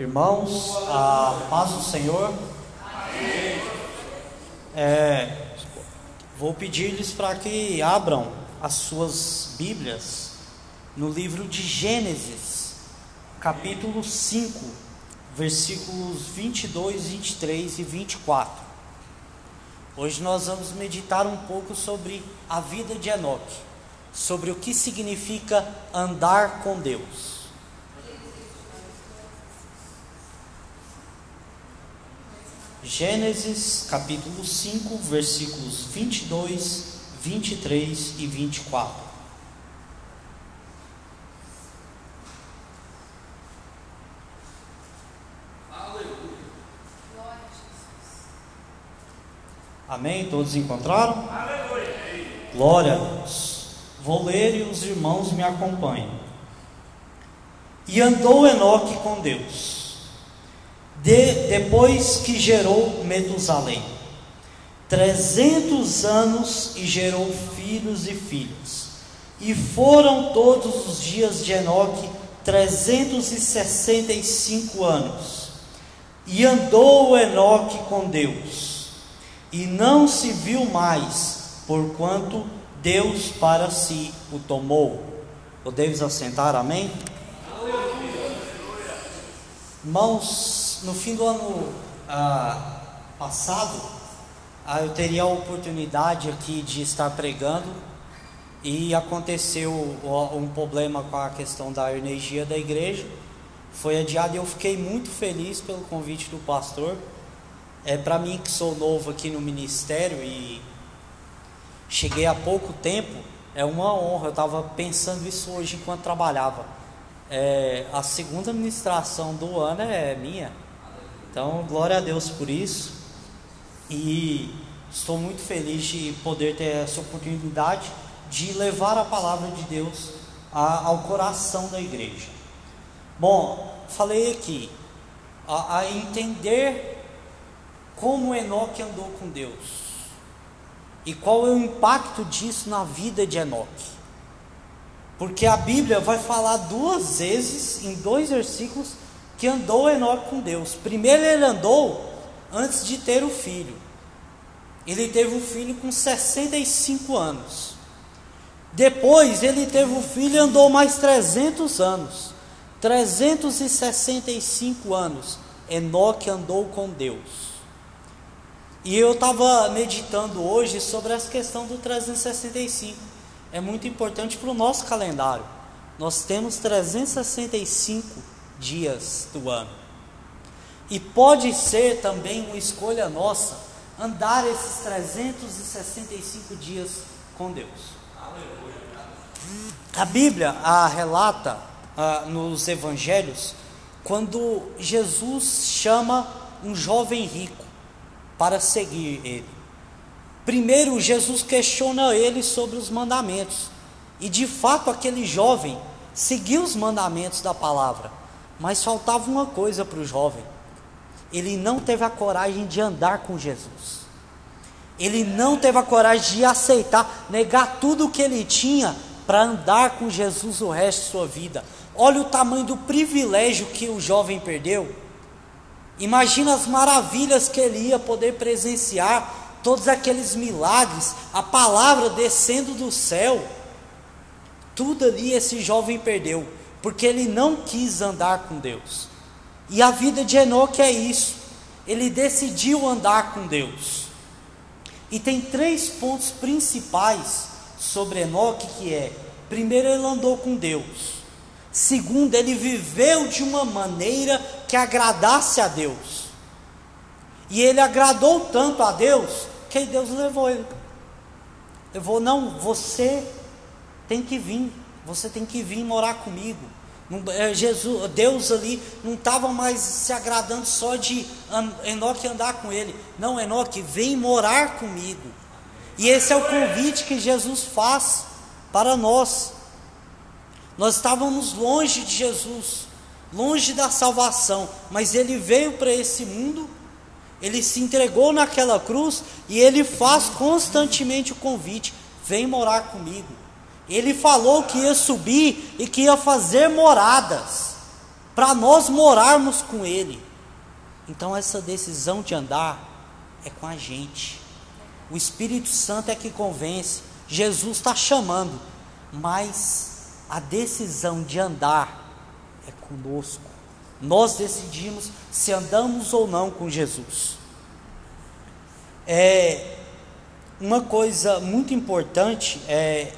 Irmãos, a paz do Senhor. É, vou pedir-lhes para que abram as suas Bíblias no livro de Gênesis, capítulo 5, versículos 22, 23 e 24. Hoje nós vamos meditar um pouco sobre a vida de Enoque, sobre o que significa andar com Deus. Gênesis capítulo 5, versículos 22, 23 e 24. Amém? Todos encontraram? Aleluia. Glória a Deus. Vou ler e os irmãos me acompanham. E andou Enoque com Deus de, depois que gerou Metusalém. Trezentos anos e gerou filhos e filhas. E foram todos os dias de Enoque trezentos e sessenta e cinco anos. E andou Enoque com Deus, e não se viu mais, porquanto Deus para si o tomou. Podemos assentar, amém? Irmãos, no fim do ano ah, passado, ah, eu teria a oportunidade aqui de estar pregando e aconteceu um problema com a questão da energia da igreja. Foi adiado e eu fiquei muito feliz pelo convite do pastor. É para mim que sou novo aqui no ministério e cheguei há pouco tempo, é uma honra. Eu estava pensando isso hoje enquanto trabalhava. É, a segunda administração do ano é minha. Então, glória a Deus por isso. E estou muito feliz de poder ter essa oportunidade de levar a palavra de Deus a, ao coração da igreja. Bom, falei aqui a, a entender como Enoque andou com Deus e qual é o impacto disso na vida de Enoque. Porque a Bíblia vai falar duas vezes, em dois versículos, que andou Enoque com Deus. Primeiro ele andou antes de ter o filho. Ele teve o filho com 65 anos. Depois ele teve o filho e andou mais 300 anos. 365 anos. Enoque andou com Deus. E eu estava meditando hoje sobre essa questão do 365. É muito importante para o nosso calendário. Nós temos 365 dias do ano. E pode ser também uma escolha nossa andar esses 365 dias com Deus. A Bíblia a relata ah, nos evangelhos quando Jesus chama um jovem rico para seguir ele. Primeiro, Jesus questiona ele sobre os mandamentos, e de fato aquele jovem seguiu os mandamentos da palavra. Mas faltava uma coisa para o jovem: ele não teve a coragem de andar com Jesus. Ele não teve a coragem de aceitar, negar tudo o que ele tinha para andar com Jesus o resto de sua vida. Olha o tamanho do privilégio que o jovem perdeu. Imagina as maravilhas que ele ia poder presenciar, todos aqueles milagres, a palavra descendo do céu. Tudo ali esse jovem perdeu porque ele não quis andar com Deus. E a vida de Enoque é isso. Ele decidiu andar com Deus. E tem três pontos principais sobre Enoque que é: primeiro, ele andou com Deus. Segundo, ele viveu de uma maneira que agradasse a Deus. E ele agradou tanto a Deus que Deus levou ele. Levou, não, você tem que vir. Você tem que vir morar comigo. É, Jesus, Deus ali não estava mais se agradando só de Enoque andar com ele. Não, Enoque, vem morar comigo. E esse é o convite que Jesus faz para nós. Nós estávamos longe de Jesus, longe da salvação, mas ele veio para esse mundo, ele se entregou naquela cruz e ele faz constantemente o convite: vem morar comigo. Ele falou que ia subir e que ia fazer moradas para nós morarmos com Ele. Então, essa decisão de andar é com a gente. O Espírito Santo é que convence. Jesus está chamando, mas a decisão de andar é conosco. Nós decidimos se andamos ou não com Jesus. É uma coisa muito importante é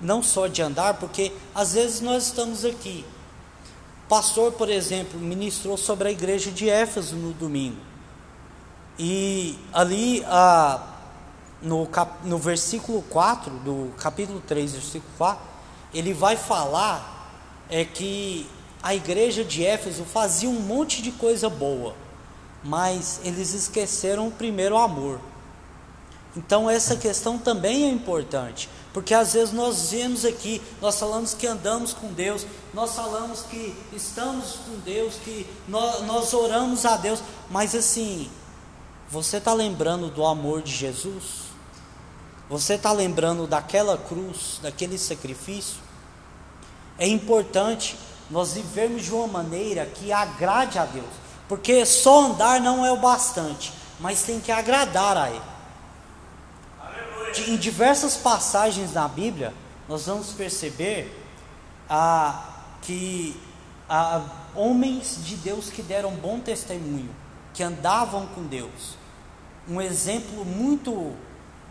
não só de andar, porque às vezes nós estamos aqui. O pastor, por exemplo, ministrou sobre a igreja de Éfeso no domingo. E ali a, no, cap, no versículo 4, do capítulo 3, versículo 4, ele vai falar é que a igreja de Éfeso fazia um monte de coisa boa, mas eles esqueceram o primeiro amor. Então essa questão também é importante, porque às vezes nós vemos aqui, nós falamos que andamos com Deus, nós falamos que estamos com Deus, que nós, nós oramos a Deus, mas assim, você está lembrando do amor de Jesus? Você está lembrando daquela cruz, daquele sacrifício? É importante nós vivermos de uma maneira que agrade a Deus, porque só andar não é o bastante, mas tem que agradar a Ele em diversas passagens na Bíblia, nós vamos perceber ah, que ah, homens de Deus que deram bom testemunho, que andavam com Deus. Um exemplo muito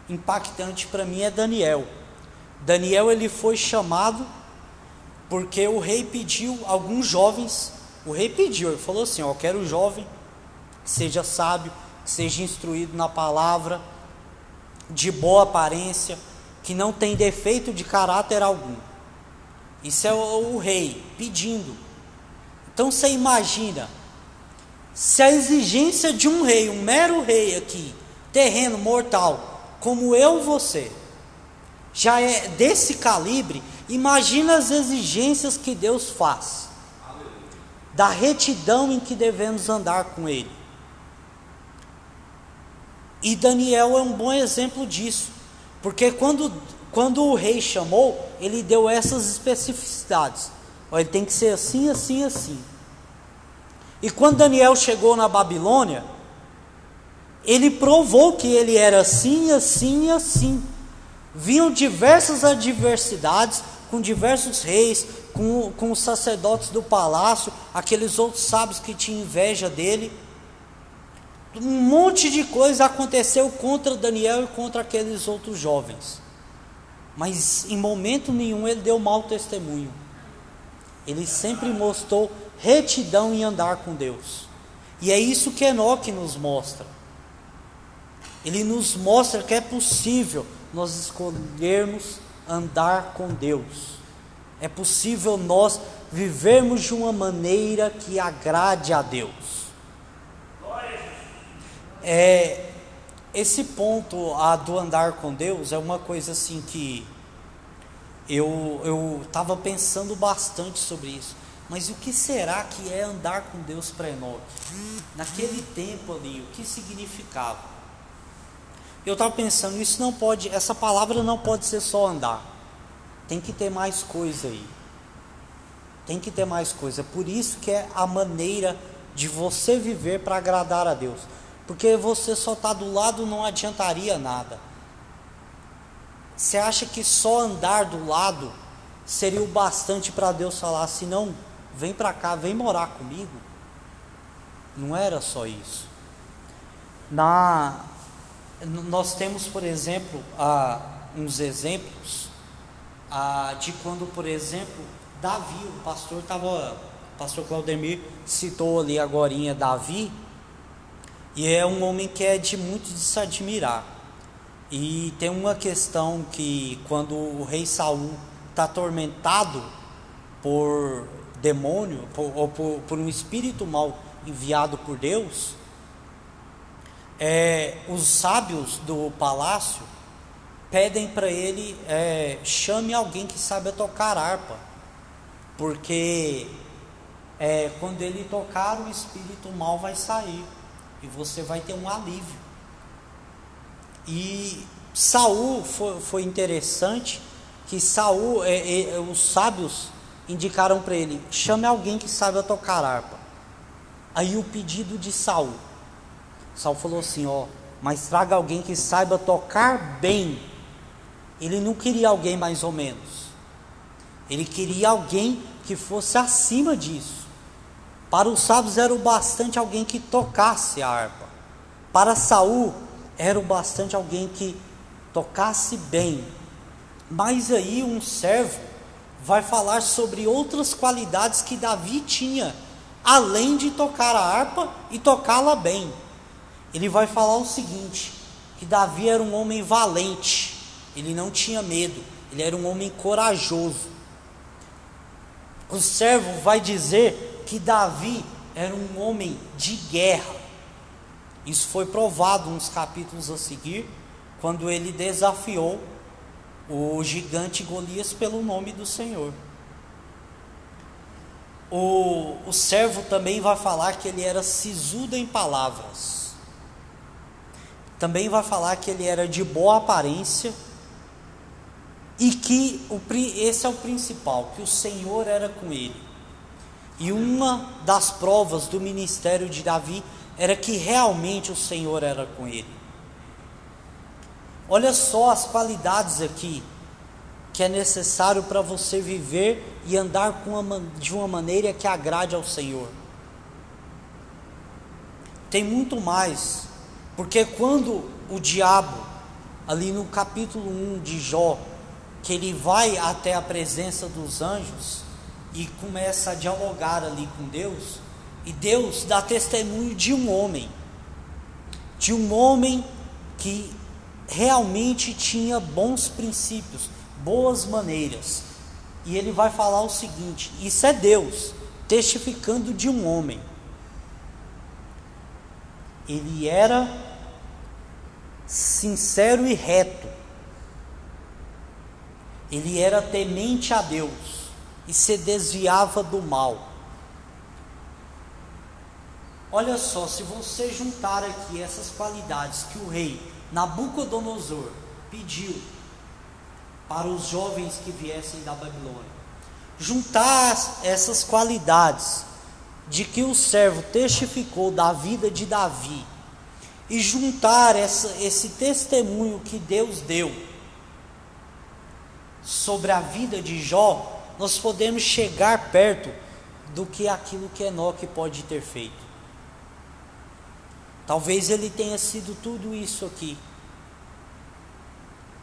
impactante para mim é Daniel. Daniel ele foi chamado porque o rei pediu alguns jovens. O rei pediu, ele falou assim: ó, quero um jovem que seja sábio, que seja instruído na palavra de boa aparência, que não tem defeito de caráter algum. Isso é o, o rei pedindo. Então você imagina, se a exigência de um rei, um mero rei aqui, terreno mortal, como eu você, já é desse calibre, imagina as exigências que Deus faz, da retidão em que devemos andar com Ele. E Daniel é um bom exemplo disso, porque quando, quando o rei chamou, ele deu essas especificidades. Ele tem que ser assim, assim, assim. E quando Daniel chegou na Babilônia, ele provou que ele era assim, assim, assim. Vinham diversas adversidades com diversos reis, com, com os sacerdotes do palácio, aqueles outros sábios que tinham inveja dele um monte de coisa aconteceu contra Daniel e contra aqueles outros jovens. Mas em momento nenhum ele deu mau testemunho. Ele sempre mostrou retidão em andar com Deus. E é isso que Enoque nos mostra. Ele nos mostra que é possível nós escolhermos andar com Deus. É possível nós vivermos de uma maneira que agrade a Deus é, esse ponto a, do andar com Deus é uma coisa assim que eu estava pensando bastante sobre isso. Mas o que será que é andar com Deus para Enoque? Naquele tempo ali, o que significava? Eu estava pensando, isso não pode, essa palavra não pode ser só andar. Tem que ter mais coisa aí. Tem que ter mais coisa. Por isso que é a maneira de você viver para agradar a Deus. Porque você só está do lado não adiantaria nada. Você acha que só andar do lado seria o bastante para Deus falar assim: não, vem para cá, vem morar comigo? Não era só isso. Na, nós temos, por exemplo, ah, uns exemplos ah, de quando, por exemplo, Davi, o pastor estava, pastor Claudemir citou ali agora Davi e é um homem que é de muito de se admirar. E tem uma questão que quando o rei Saul está atormentado por demônio, por, ou por, por, um espírito mal enviado por Deus, é, os sábios do palácio pedem para ele é, chame alguém que saiba tocar harpa, porque é, quando ele tocar o espírito mal vai sair e você vai ter um alívio. E Saul foi, foi interessante que Saul, é, é, os sábios indicaram para ele: chame alguém que saiba tocar harpa. Aí o pedido de Saul. Saul falou assim: ó, mas traga alguém que saiba tocar bem. Ele não queria alguém mais ou menos. Ele queria alguém que fosse acima disso. Para os sábios era o bastante alguém que tocasse a harpa. Para Saul era o bastante alguém que tocasse bem. Mas aí um servo vai falar sobre outras qualidades que Davi tinha, além de tocar a harpa e tocá-la bem. Ele vai falar o seguinte: que Davi era um homem valente, ele não tinha medo, ele era um homem corajoso. O servo vai dizer que Davi era um homem de guerra. Isso foi provado nos capítulos a seguir, quando ele desafiou o gigante Golias pelo nome do Senhor. O, o servo também vai falar que ele era sisudo em palavras. Também vai falar que ele era de boa aparência e que o, esse é o principal, que o Senhor era com ele. E uma das provas do ministério de Davi era que realmente o Senhor era com ele. Olha só as qualidades aqui que é necessário para você viver e andar uma, de uma maneira que agrade ao Senhor. Tem muito mais, porque quando o diabo, ali no capítulo 1 de Jó, que ele vai até a presença dos anjos e começa a dialogar ali com Deus, e Deus dá testemunho de um homem, de um homem que realmente tinha bons princípios, boas maneiras. E ele vai falar o seguinte: isso é Deus testificando de um homem. Ele era sincero e reto. Ele era temente a Deus e se desviava do mal. Olha só, se você juntar aqui essas qualidades que o rei Nabucodonosor pediu para os jovens que viessem da Babilônia, juntar essas qualidades de que o servo testificou da vida de Davi e juntar essa, esse testemunho que Deus deu sobre a vida de Jó, nós podemos chegar perto do que aquilo que Enoque pode ter feito. Talvez ele tenha sido tudo isso aqui.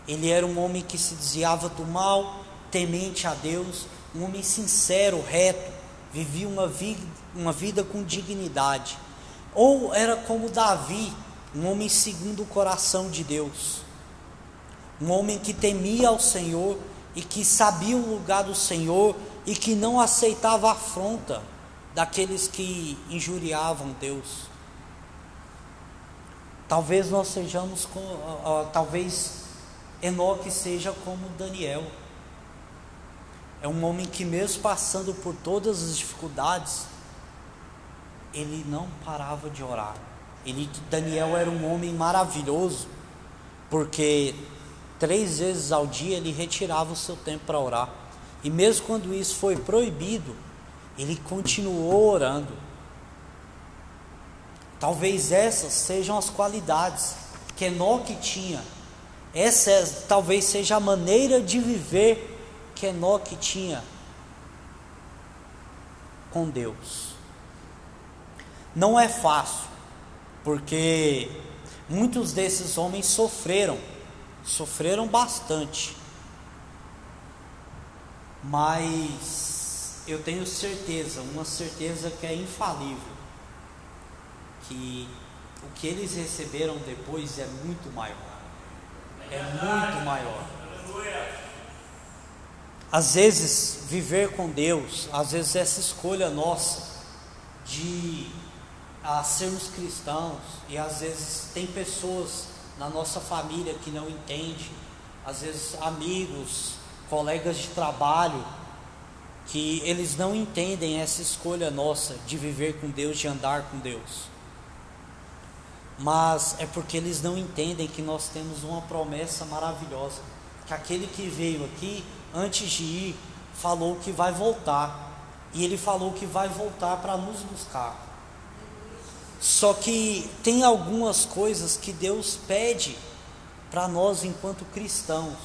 Ele era um homem que se desviava do mal, temente a Deus, um homem sincero, reto, vivia uma vida, uma vida com dignidade. Ou era como Davi, um homem segundo o coração de Deus, um homem que temia ao Senhor e que sabia o lugar do Senhor e que não aceitava a afronta daqueles que injuriavam Deus. Talvez nós sejamos, com, uh, uh, talvez Enoque seja como Daniel. É um homem que, mesmo passando por todas as dificuldades, ele não parava de orar. Ele, Daniel era um homem maravilhoso, porque três vezes ao dia ele retirava o seu tempo para orar. E mesmo quando isso foi proibido, ele continuou orando. Talvez essas sejam as qualidades que Enoque tinha. Essa é, talvez seja a maneira de viver que Enoque tinha com Deus. Não é fácil, porque muitos desses homens sofreram, sofreram bastante. Mas eu tenho certeza, uma certeza que é infalível que o que eles receberam depois é muito maior. É muito maior. Às vezes, viver com Deus, às vezes essa escolha nossa de a sermos cristãos, e às vezes tem pessoas na nossa família que não entendem, às vezes amigos, colegas de trabalho, que eles não entendem essa escolha nossa de viver com Deus, de andar com Deus mas é porque eles não entendem que nós temos uma promessa maravilhosa, que aquele que veio aqui, antes de ir, falou que vai voltar. E ele falou que vai voltar para nos buscar. Só que tem algumas coisas que Deus pede para nós enquanto cristãos.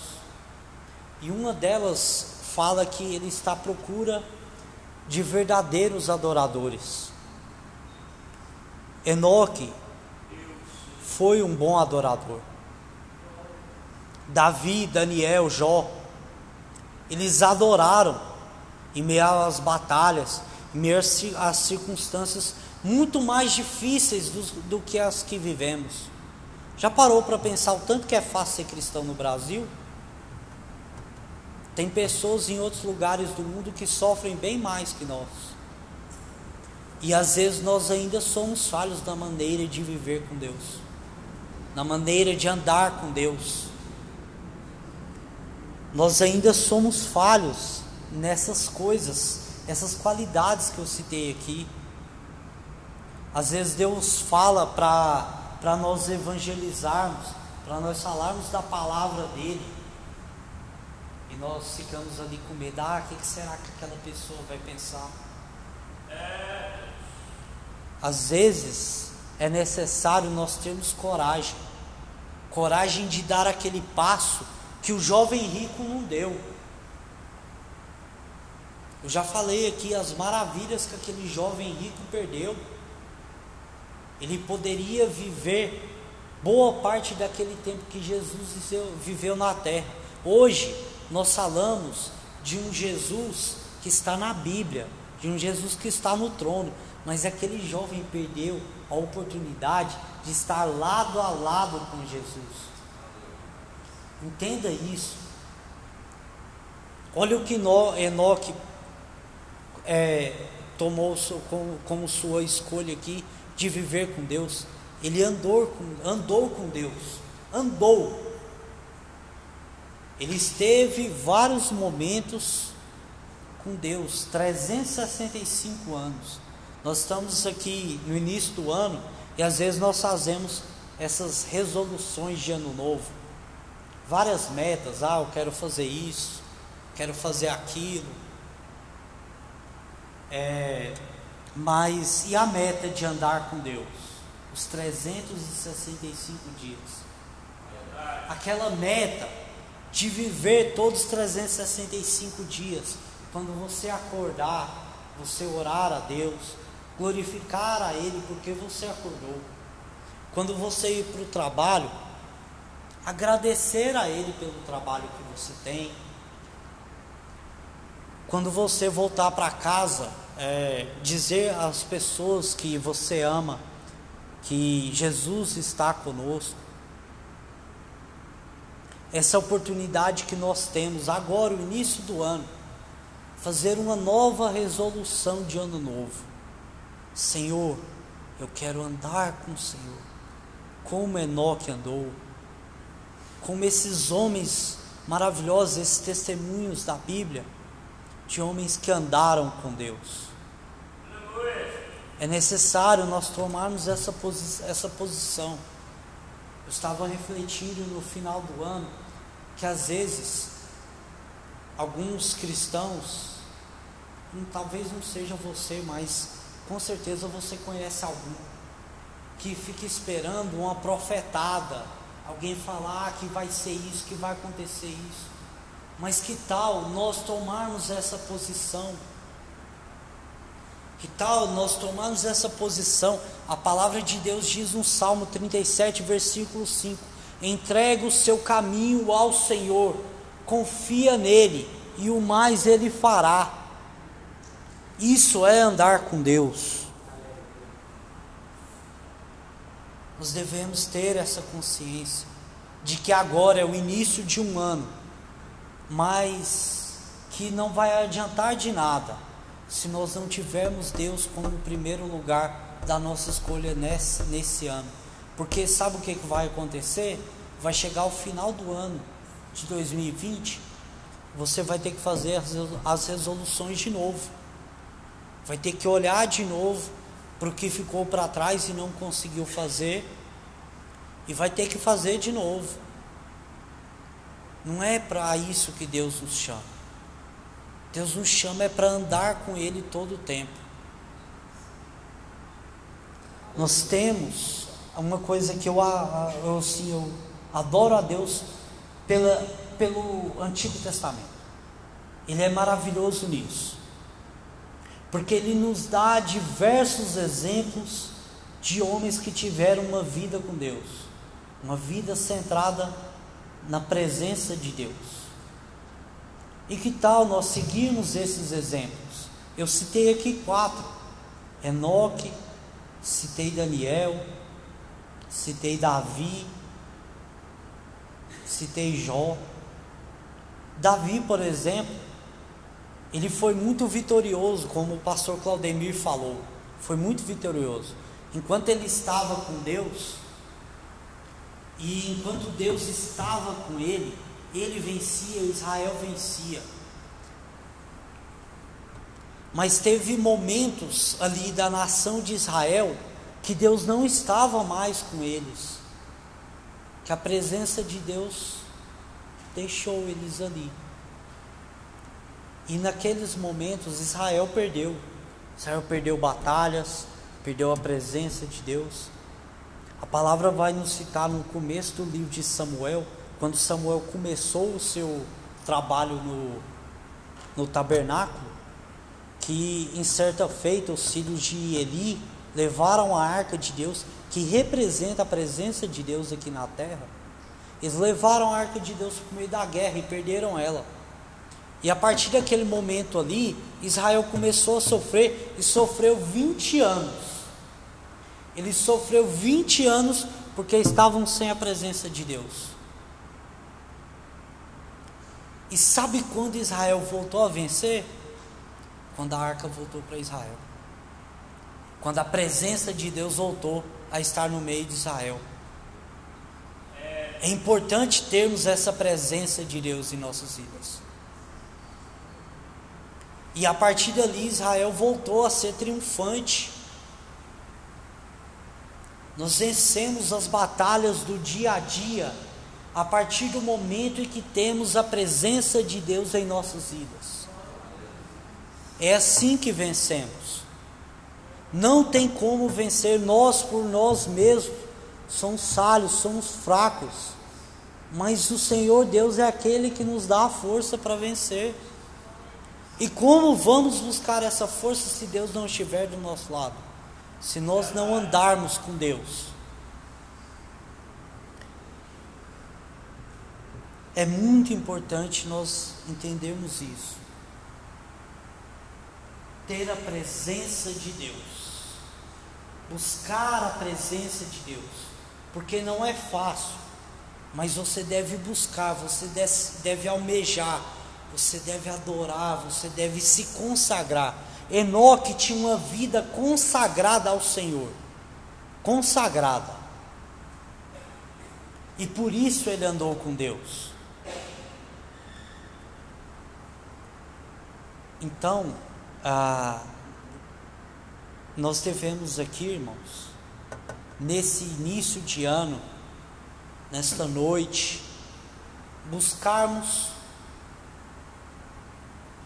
E uma delas fala que ele está à procura de verdadeiros adoradores. Enoque foi um bom adorador. Davi, Daniel, Jó, eles adoraram em meio às batalhas, em meio às circunstâncias muito mais difíceis do, do que as que vivemos. Já parou para pensar o tanto que é fácil ser cristão no Brasil? Tem pessoas em outros lugares do mundo que sofrem bem mais que nós. E às vezes nós ainda somos falhos na maneira de viver com Deus, na maneira de andar com Deus. Nós ainda somos falhos nessas coisas, essas qualidades que eu citei aqui. Às vezes Deus fala para nós evangelizarmos, para nós falarmos da palavra dele. E nós ficamos ali com medo, ah, o que será que aquela pessoa vai pensar? Às vezes é necessário nós termos coragem, coragem de dar aquele passo que o jovem rico não deu. Eu já falei aqui as maravilhas que aquele jovem rico perdeu. Ele poderia viver boa parte daquele tempo que Jesus viveu na terra. Hoje nós falamos de um Jesus que está na Bíblia, de um Jesus que está no trono, mas aquele jovem perdeu a oportunidade de estar lado a lado com Jesus. Entenda isso. Olha o que Enoque é, tomou como, como sua escolha aqui de viver com Deus. Ele andou com, andou com Deus. Andou. Ele esteve vários momentos com Deus, 365 anos. Nós estamos aqui no início do ano e às vezes nós fazemos essas resoluções de ano novo. Várias metas, ah, eu quero fazer isso, quero fazer aquilo. É, mas e a meta de andar com Deus? Os 365 dias. Aquela meta de viver todos os 365 dias. Quando você acordar, você orar a Deus, glorificar a Ele porque você acordou. Quando você ir para o trabalho, agradecer a Ele pelo trabalho que você tem. Quando você voltar para casa, é, dizer às pessoas que você ama que Jesus está conosco. Essa oportunidade que nós temos agora, o início do ano, fazer uma nova resolução de ano novo. Senhor, eu quero andar com o Senhor, como Enoque andou, como esses homens maravilhosos, esses testemunhos da Bíblia, de homens que andaram com Deus. É necessário nós tomarmos essa, posi essa posição. Eu estava refletindo no final do ano que às vezes alguns cristãos, hum, talvez não seja você, mas com certeza você conhece algum que fica esperando uma profetada, alguém falar que vai ser isso, que vai acontecer isso. Mas que tal nós tomarmos essa posição? Que tal nós tomarmos essa posição? A palavra de Deus diz no Salmo 37, versículo 5: Entrega o seu caminho ao Senhor, confia nele, e o mais ele fará. Isso é andar com Deus. Nós devemos ter essa consciência de que agora é o início de um ano, mas que não vai adiantar de nada se nós não tivermos Deus como primeiro lugar da nossa escolha nesse, nesse ano. Porque sabe o que, que vai acontecer? Vai chegar o final do ano de 2020, você vai ter que fazer as resoluções de novo vai ter que olhar de novo para o que ficou para trás e não conseguiu fazer, e vai ter que fazer de novo. Não é para isso que Deus nos chama. Deus nos chama é para andar com Ele todo o tempo. Nós temos uma coisa que eu, eu, assim, eu adoro a Deus pela, pelo Antigo Testamento. Ele é maravilhoso nisso. Porque ele nos dá diversos exemplos de homens que tiveram uma vida com Deus, uma vida centrada na presença de Deus. E que tal nós seguirmos esses exemplos? Eu citei aqui quatro: Enoque, citei Daniel, citei Davi, citei Jó. Davi, por exemplo, ele foi muito vitorioso, como o pastor Claudemir falou. Foi muito vitorioso. Enquanto ele estava com Deus, e enquanto Deus estava com ele, ele vencia, Israel vencia. Mas teve momentos ali da nação de Israel que Deus não estava mais com eles, que a presença de Deus deixou eles ali. E naqueles momentos Israel perdeu. Israel perdeu batalhas, perdeu a presença de Deus. A palavra vai nos citar no começo do livro de Samuel, quando Samuel começou o seu trabalho no, no tabernáculo, que em certa feita os filhos de Eli levaram a arca de Deus, que representa a presença de Deus aqui na terra. Eles levaram a arca de Deus para o meio da guerra e perderam ela. E a partir daquele momento ali, Israel começou a sofrer e sofreu 20 anos. Ele sofreu 20 anos porque estavam sem a presença de Deus. E sabe quando Israel voltou a vencer? Quando a arca voltou para Israel. Quando a presença de Deus voltou a estar no meio de Israel. É importante termos essa presença de Deus em nossas vidas. E a partir dali Israel voltou a ser triunfante. Nós vencemos as batalhas do dia a dia a partir do momento em que temos a presença de Deus em nossas vidas. É assim que vencemos. Não tem como vencer nós por nós mesmos. Somos falhos, somos fracos. Mas o Senhor Deus é aquele que nos dá a força para vencer. E como vamos buscar essa força se Deus não estiver do nosso lado? Se nós não andarmos com Deus? É muito importante nós entendermos isso. Ter a presença de Deus. Buscar a presença de Deus. Porque não é fácil. Mas você deve buscar, você deve almejar você deve adorar, você deve se consagrar. Enoque tinha uma vida consagrada ao Senhor. Consagrada. E por isso ele andou com Deus. Então, ah, nós devemos aqui, irmãos, nesse início de ano, nesta noite, buscarmos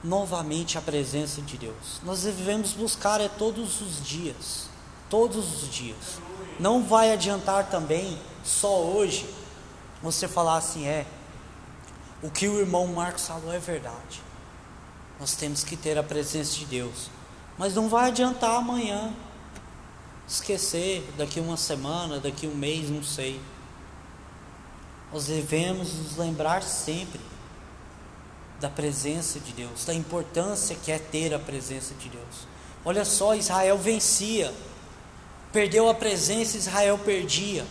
novamente a presença de Deus. Nós devemos buscar é todos os dias, todos os dias. Não vai adiantar também só hoje você falar assim é o que o irmão Marcos falou é verdade. Nós temos que ter a presença de Deus, mas não vai adiantar amanhã esquecer daqui uma semana, daqui um mês, não sei. Nós devemos nos lembrar sempre da presença de Deus, da importância que é ter a presença de Deus. Olha só, Israel vencia, perdeu a presença, Israel perdia,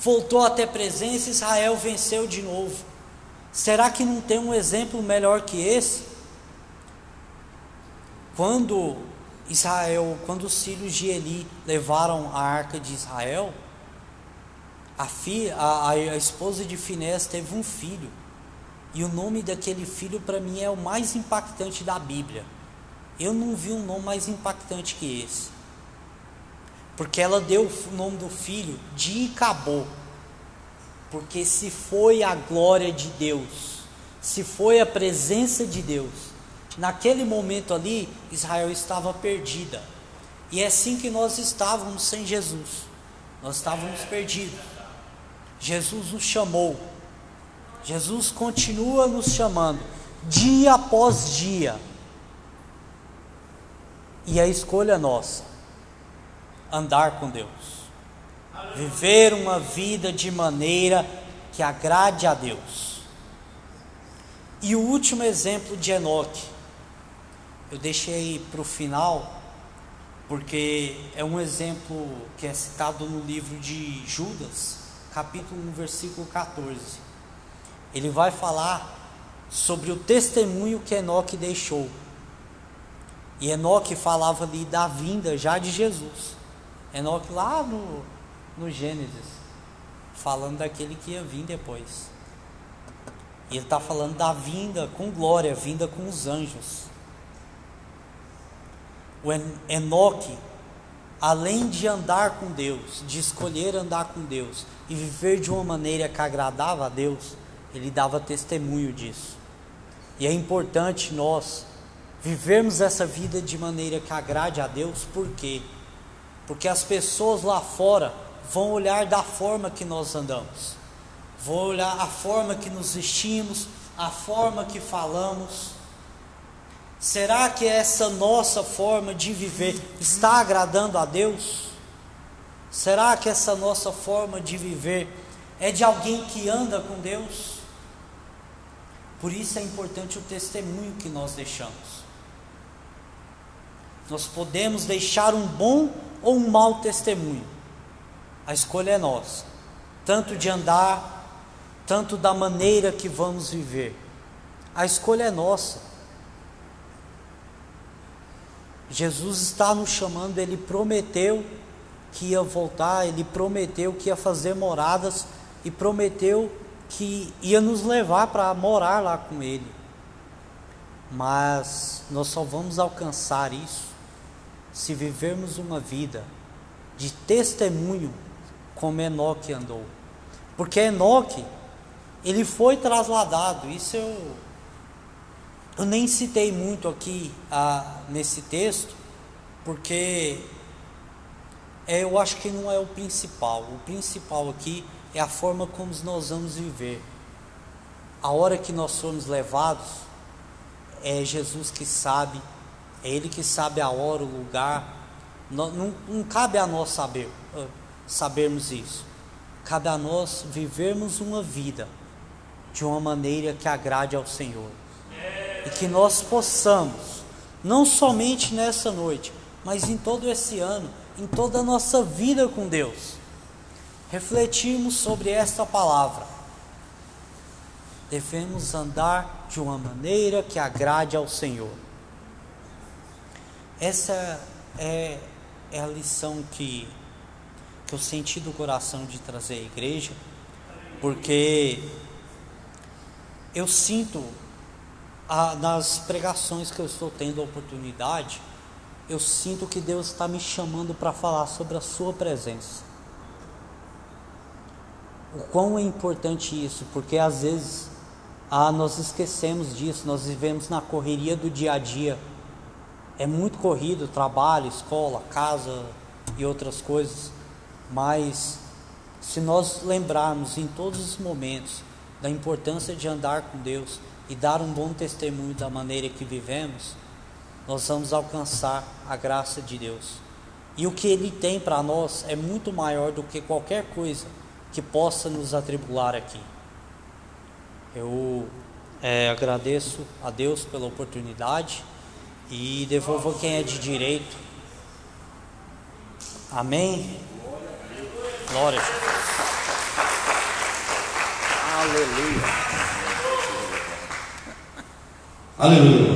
voltou a ter presença, Israel venceu de novo. Será que não tem um exemplo melhor que esse? Quando Israel, quando os filhos de Eli levaram a arca de Israel, a, a, a esposa de Finés teve um filho. E o nome daquele filho para mim é o mais impactante da Bíblia. Eu não vi um nome mais impactante que esse. Porque ela deu o nome do filho de Icabô. Porque se foi a glória de Deus, se foi a presença de Deus Naquele momento ali, Israel estava perdida. E é assim que nós estávamos sem Jesus. Nós estávamos perdidos. Jesus nos chamou. Jesus continua nos chamando, dia após dia. E a escolha é nossa: andar com Deus, viver uma vida de maneira que agrade a Deus. E o último exemplo de Enoque, eu deixei para o final, porque é um exemplo que é citado no livro de Judas, capítulo 1, versículo 14. Ele vai falar sobre o testemunho que Enoque deixou. E Enoque falava ali da vinda já de Jesus. Enoque lá no, no Gênesis, falando daquele que ia vir depois. E ele está falando da vinda com glória, vinda com os anjos. O Enoque, além de andar com Deus, de escolher andar com Deus e viver de uma maneira que agradava a Deus, ele dava testemunho disso. E é importante nós vivermos essa vida de maneira que agrade a Deus, por quê? Porque as pessoas lá fora vão olhar da forma que nós andamos, vão olhar a forma que nos vestimos, a forma que falamos. Será que essa nossa forma de viver está agradando a Deus? Será que essa nossa forma de viver é de alguém que anda com Deus? Por isso é importante o testemunho que nós deixamos. Nós podemos deixar um bom ou um mau testemunho. A escolha é nossa, tanto de andar, tanto da maneira que vamos viver. A escolha é nossa. Jesus está nos chamando, ele prometeu que ia voltar, ele prometeu que ia fazer moradas e prometeu que ia nos levar para morar lá com ele. Mas nós só vamos alcançar isso se vivermos uma vida de testemunho como Enoque andou. Porque Enoque, ele foi trasladado, isso eu, eu nem citei muito aqui ah, nesse texto, porque é, eu acho que não é o principal. O principal aqui é a forma como nós vamos viver. A hora que nós somos levados, é Jesus que sabe, é Ele que sabe a hora, o lugar. Não, não, não cabe a nós saber, ah, sabermos isso. Cabe a nós vivermos uma vida de uma maneira que agrade ao Senhor. E que nós possamos, não somente nessa noite, mas em todo esse ano, em toda a nossa vida com Deus, refletirmos sobre esta palavra. Devemos andar de uma maneira que agrade ao Senhor. Essa é, é a lição que que eu senti do coração de trazer à igreja, porque eu sinto a, nas pregações que eu estou tendo a oportunidade, eu sinto que Deus está me chamando para falar sobre a Sua presença. O quão é importante isso, porque às vezes ah, nós esquecemos disso, nós vivemos na correria do dia a dia. É muito corrido, trabalho, escola, casa e outras coisas. Mas se nós lembrarmos em todos os momentos da importância de andar com Deus e dar um bom testemunho da maneira que vivemos, nós vamos alcançar a graça de Deus. E o que Ele tem para nós é muito maior do que qualquer coisa que possa nos atribular aqui. Eu é, agradeço a Deus pela oportunidade e devolvo quem é de direito. Amém. Glória a Deus. Aleluia. Aleluia.